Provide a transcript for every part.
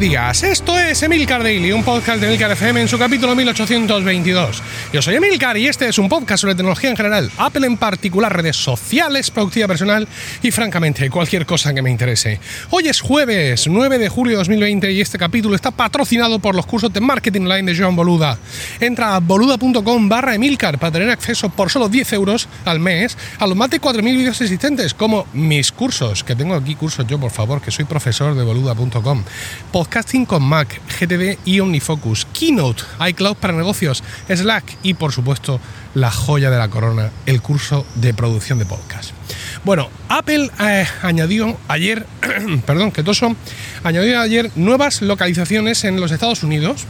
días, esto es Emilcar Daily, un podcast de Emilcar FM en su capítulo 1822. Yo soy Emilcar y este es un podcast sobre tecnología en general, Apple en particular, redes sociales, productividad personal y francamente cualquier cosa que me interese. Hoy es jueves 9 de julio de 2020 y este capítulo está patrocinado por los cursos de marketing online de Joan Boluda. Entra a boluda.com barra Emilcar para tener acceso por solo 10 euros al mes a los más de 4.000 vídeos existentes, como mis cursos, que tengo aquí cursos yo por favor, que soy profesor de boluda.com podcasting con Mac, GTD y OmniFocus, Keynote, iCloud para negocios, Slack y por supuesto la joya de la corona, el curso de producción de podcast. Bueno, Apple eh, añadió ayer, perdón, que toso, añadió ayer nuevas localizaciones en los Estados Unidos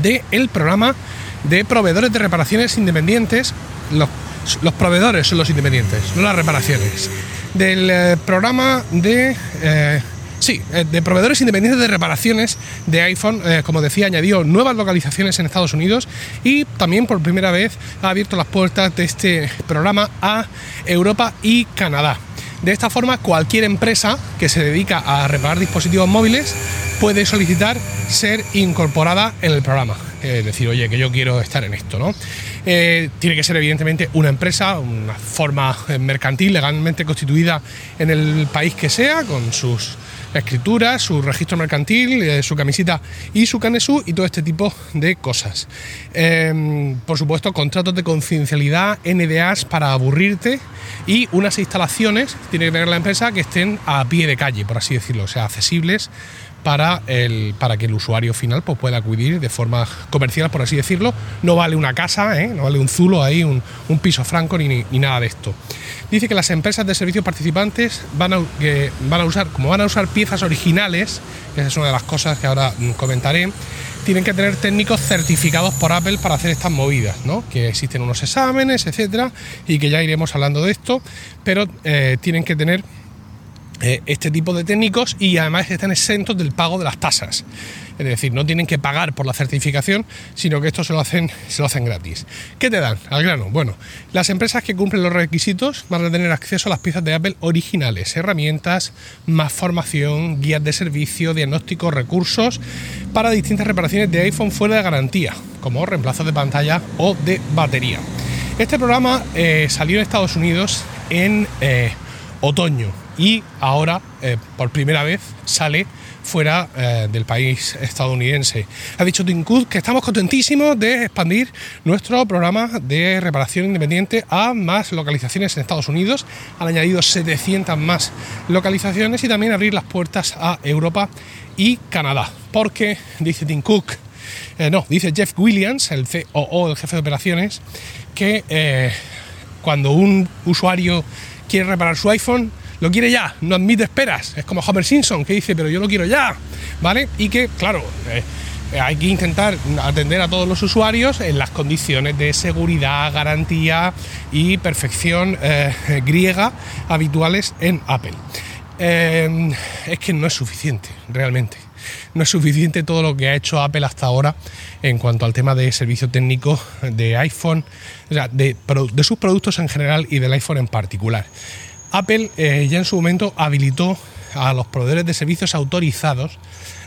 del el programa de proveedores de reparaciones independientes. Los, los, proveedores son los independientes, no las reparaciones. Del eh, programa de eh, Sí, eh, de proveedores independientes de reparaciones de iPhone, eh, como decía, añadió nuevas localizaciones en Estados Unidos y también por primera vez ha abierto las puertas de este programa a Europa y Canadá. De esta forma, cualquier empresa que se dedica a reparar dispositivos móviles puede solicitar ser incorporada en el programa. Es decir, oye, que yo quiero estar en esto, ¿no? Eh, tiene que ser evidentemente una empresa, una forma mercantil legalmente constituida en el país que sea, con sus escritura, su registro mercantil, eh, su camisita y su canesú y todo este tipo de cosas. Em, por supuesto, contratos de confidencialidad, NDAs para aburrirte y unas instalaciones, tiene que tener la empresa, que estén a pie de calle, por así decirlo, o sea, accesibles para, el, para que el usuario final pues, pueda acudir de forma comercial, por así decirlo. No vale una casa, ¿eh? no vale un zulo ahí, un, piso franco ni, ni, nada de esto. Dice que las empresas de servicios participantes van a, van a usar, como van a usar piezas originales, que esa es una de las cosas que ahora comentaré, tienen que tener técnicos certificados por Apple para hacer estas movidas, ¿no? Que existen unos exámenes, etcétera, y que ya iremos hablando de esto, pero eh, tienen que tener eh, este tipo de técnicos y además están exentos del pago de las tasas. Es decir, no tienen que pagar por la certificación, sino que esto se lo hacen, se lo hacen gratis. ¿Qué te dan? Al grano. Bueno, las empresas que cumplen los requisitos van a tener acceso a las piezas de Apple originales, herramientas, más formación, guías de servicio, diagnósticos, recursos para distintas reparaciones de iPhone fuera de garantía, como reemplazos de pantalla o de batería. Este programa eh, salió en Estados Unidos en eh, otoño y ahora eh, por primera vez sale fuera eh, del país estadounidense. Ha dicho Tim Cook que estamos contentísimos de expandir nuestro programa de reparación independiente a más localizaciones en Estados Unidos. Han añadido 700 más localizaciones y también abrir las puertas a Europa y Canadá. Porque, dice Tim Cook, eh, no, dice Jeff Williams, el COO, el jefe de operaciones, que cuando un usuario quiere reparar su iPhone, lo quiere ya, no admite esperas. Es como Homer Simpson que dice, pero yo lo quiero ya, ¿vale? Y que, claro, eh, hay que intentar atender a todos los usuarios en las condiciones de seguridad, garantía y perfección eh, griega habituales en Apple. Eh, es que no es suficiente, realmente. No es suficiente todo lo que ha hecho Apple hasta ahora en cuanto al tema de servicio técnico de iPhone, o sea, de, de sus productos en general y del iPhone en particular. Apple eh, ya en su momento habilitó a los proveedores de servicios autorizados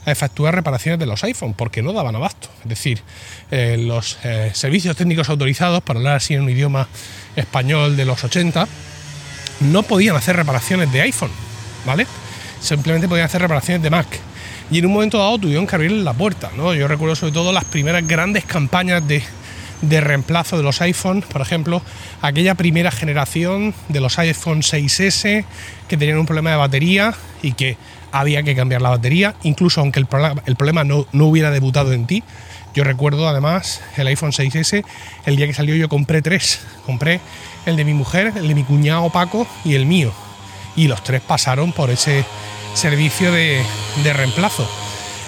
a efectuar reparaciones de los iPhones porque no daban abasto. Es decir, eh, los eh, servicios técnicos autorizados, para hablar así en un idioma español de los 80, no podían hacer reparaciones de iPhone, ¿vale? Simplemente podían hacer reparaciones de Mac. Y en un momento dado tuvieron que abrirle la puerta, ¿no? Yo recuerdo sobre todo las primeras grandes campañas de de reemplazo de los iPhones, por ejemplo, aquella primera generación de los iPhone 6S que tenían un problema de batería y que había que cambiar la batería, incluso aunque el problema, el problema no, no hubiera debutado en ti. Yo recuerdo además el iPhone 6S, el día que salió yo compré tres. Compré el de mi mujer, el de mi cuñado Paco y el mío. Y los tres pasaron por ese servicio de, de reemplazo.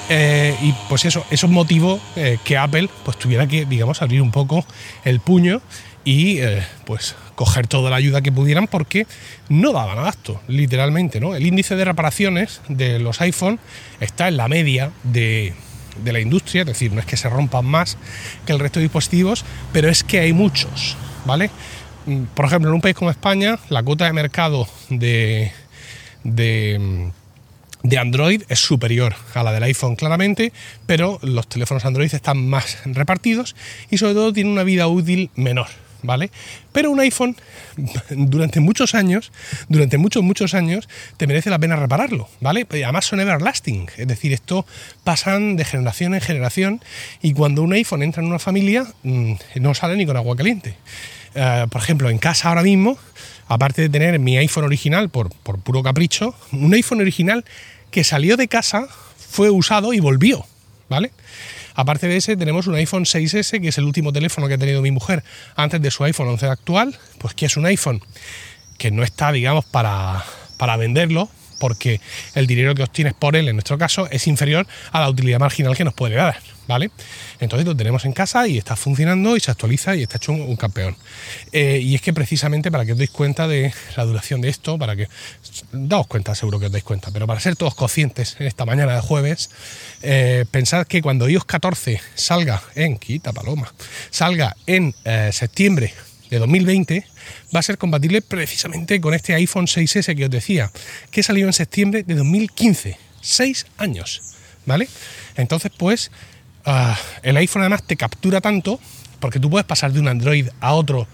Eh, y pues eso, eso motivó eh, que Apple pues tuviera que, digamos, abrir un poco el puño y eh, pues coger toda la ayuda que pudieran porque no daban abasto, literalmente, ¿no? El índice de reparaciones de los iPhone está en la media de, de la industria, es decir, no es que se rompan más que el resto de dispositivos, pero es que hay muchos, ¿vale? Mm, por ejemplo, en un país como España, la cuota de mercado de, de de Android es superior a la del iPhone claramente, pero los teléfonos Android están más repartidos y sobre todo tienen una vida útil menor. ¿Vale? Pero un iPhone, durante muchos años, durante muchos, muchos años, te merece la pena repararlo, ¿vale? Además son everlasting, es decir, esto pasan de generación en generación y cuando un iPhone entra en una familia, mm, no sale ni con agua caliente. Eh, por ejemplo, en casa ahora mismo, aparte de tener mi iPhone original por, por puro capricho, un iPhone original que salió de casa, fue usado y volvió, ¿vale? Aparte de ese, tenemos un iPhone 6S, que es el último teléfono que ha tenido mi mujer antes de su iPhone 11 actual, pues que es un iPhone que no está, digamos, para, para venderlo, porque el dinero que obtienes por él, en nuestro caso, es inferior a la utilidad marginal que nos puede dar, ¿vale? Entonces lo tenemos en casa y está funcionando y se actualiza y está hecho un, campeón. Eh, y es que precisamente para que os deis cuenta de la duración de esto, para que daos cuenta, seguro que os dais cuenta, pero para ser todos conscientes en esta mañana de jueves, eh, pensad que cuando iOS 14 salga en, quita paloma, salga en eh, septiembre de 2020 va a ser compatible precisamente con este iPhone 6S que os decía, que salió en septiembre de 2015, seis años, ¿vale? Entonces, pues, ah, el iPhone además te captura tanto, porque tú puedes pasar de un Android a otro,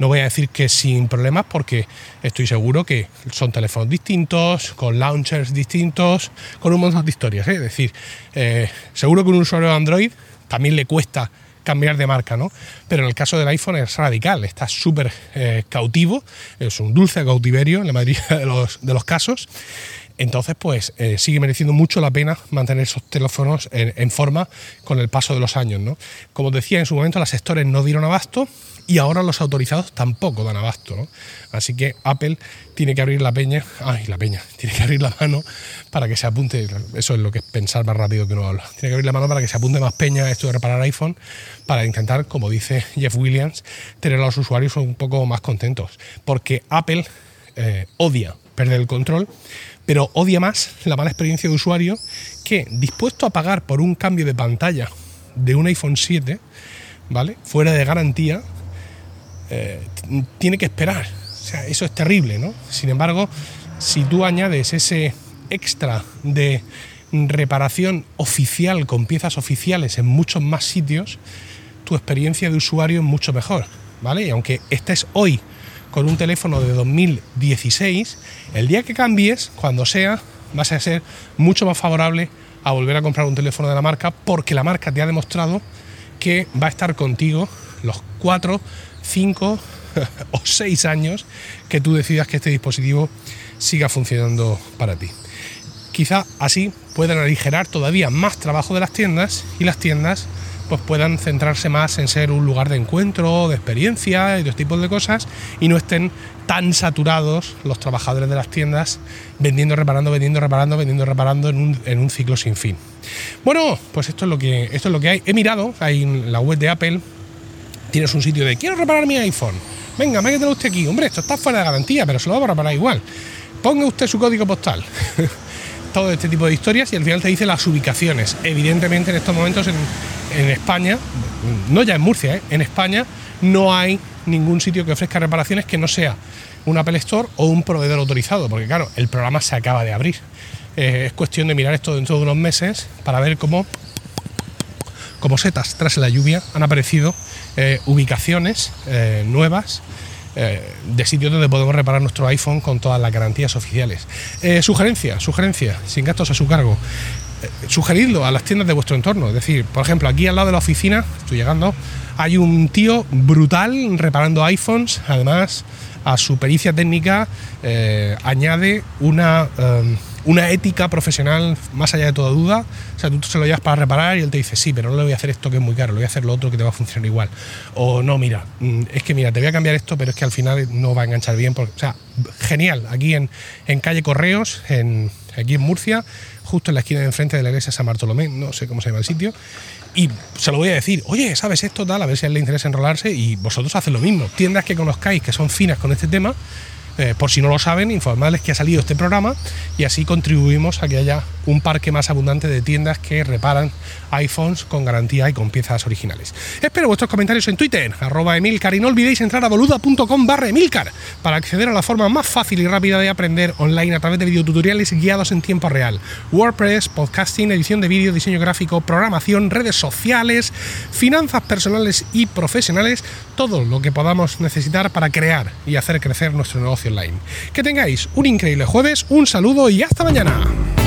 no voy a decir que sin problemas, porque estoy seguro que son teléfonos distintos, con launchers distintos, con un montón de historias, ¿eh? es decir, eh, seguro que un usuario de Android también le cuesta cambiar de marca, ¿no? Pero en el caso del iPhone es radical, está súper eh, cautivo, es un dulce cautiverio en la mayoría de los casos. Entonces, pues eh, sigue mereciendo mucho la pena mantener esos teléfonos en, forma con el paso de los años, ¿no? Como decía, en su momento las gestores no dieron abasto y ahora los autorizados tampoco dan abasto, ¿no? Así que Apple tiene que abrir la peña, ay, la peña, tiene que abrir la mano para que se apunte, eso es lo que es pensar más rápido que uno habla, tiene que abrir la mano para que se apunte más peña a esto de reparar iPhone, para intentar, como dice Jeff Williams, tener a los usuarios un poco más contentos, porque Apple eh, odia perder el control, pero odia más la mala experiencia de usuario que dispuesto a pagar por un cambio de pantalla de un iPhone 7, ¿vale? Fuera de garantía, eh, tiene que esperar. O sea, eso es terrible, ¿no? Sin embargo, si tú añades ese extra de reparación oficial con piezas oficiales en muchos más sitios, tu experiencia de usuario es mucho mejor, ¿vale? Y aunque estés hoy con un teléfono de 2016, el día que cambies, cuando sea, vas a ser mucho más favorable a volver a comprar un teléfono de la marca porque la marca te ha demostrado que va a estar contigo los cuatro 5 o 6 años que tú decidas que este dispositivo siga funcionando para ti. Quizá así puedan aligerar todavía más trabajo de las tiendas y las tiendas pues puedan centrarse más en ser un lugar de encuentro, de experiencia y de tipos de cosas y no estén tan saturados los trabajadores de las tiendas vendiendo, reparando, vendiendo, reparando, vendiendo, reparando en un, en un ciclo sin fin. Bueno, pues esto es lo que esto es lo que hay. He mirado ahí en la web de Apple tienes un sitio de quiero reparar mi iPhone. Venga, mételo usted aquí. Hombre, esto está fuera de garantía, pero se lo va a reparar igual. Ponga usted su código postal. Todo este tipo de historias y al final te dice las ubicaciones. Evidentemente en estos momentos en, España, no ya en Murcia, ¿eh? en España no hay ningún sitio que ofrezca reparaciones que no sea un Apple Store o un proveedor autorizado, porque claro, el programa se acaba de abrir. Eh, es cuestión de mirar esto dentro de unos meses para ver cómo, como setas tras la lluvia, han aparecido eh, ubicaciones nuevas de sitios donde podemos reparar nuestro iPhone con todas las garantías oficiales. sugerencia, sugerencia, sin gastos a su cargo. Sugeridlo a las tiendas de vuestro entorno. Es decir, por ejemplo, aquí al lado de la oficina, estoy llegando, hay un tío brutal reparando iPhones. Además, a su pericia técnica añade una una ética profesional más allá de toda duda. O sea, tú se lo llevas para reparar y él te dice, sí, pero no le voy a hacer esto que es muy caro, le voy a hacer lo otro que te va a funcionar igual. O no, mira, mm, es que mira, te voy a cambiar esto, pero es que al final no va a enganchar bien. Porque, o sea, genial, aquí en, en calle Correos, aquí en Murcia, justo en la esquina de enfrente de la iglesia San Bartolomé, no sé cómo se llama el sitio, y se lo voy a decir, oye, ¿sabes esto tal? A ver si a él le interesa enrolarse y vosotros hacen lo mismo. Tiendas que conozcáis que son finas con este tema, eh, por si no lo saben, informarles que ha salido este programa y así contribuimos a que haya un parque más abundante de tiendas que reparan iPhones con garantía y con piezas originales. Espero vuestros comentarios en Twitter, arroba Emilcar, y no olvidéis entrar a boluda.com barra Emilcar para acceder a la forma más fácil y rápida de aprender online a través de videotutoriales guiados en tiempo real. WordPress, podcasting, edición de vídeo, diseño gráfico, programación, redes sociales, finanzas personales y profesionales, todo lo que podamos necesitar para crear y hacer crecer nuestro negocio Que tengáis un increíble jueves, un saludo y hasta mañana.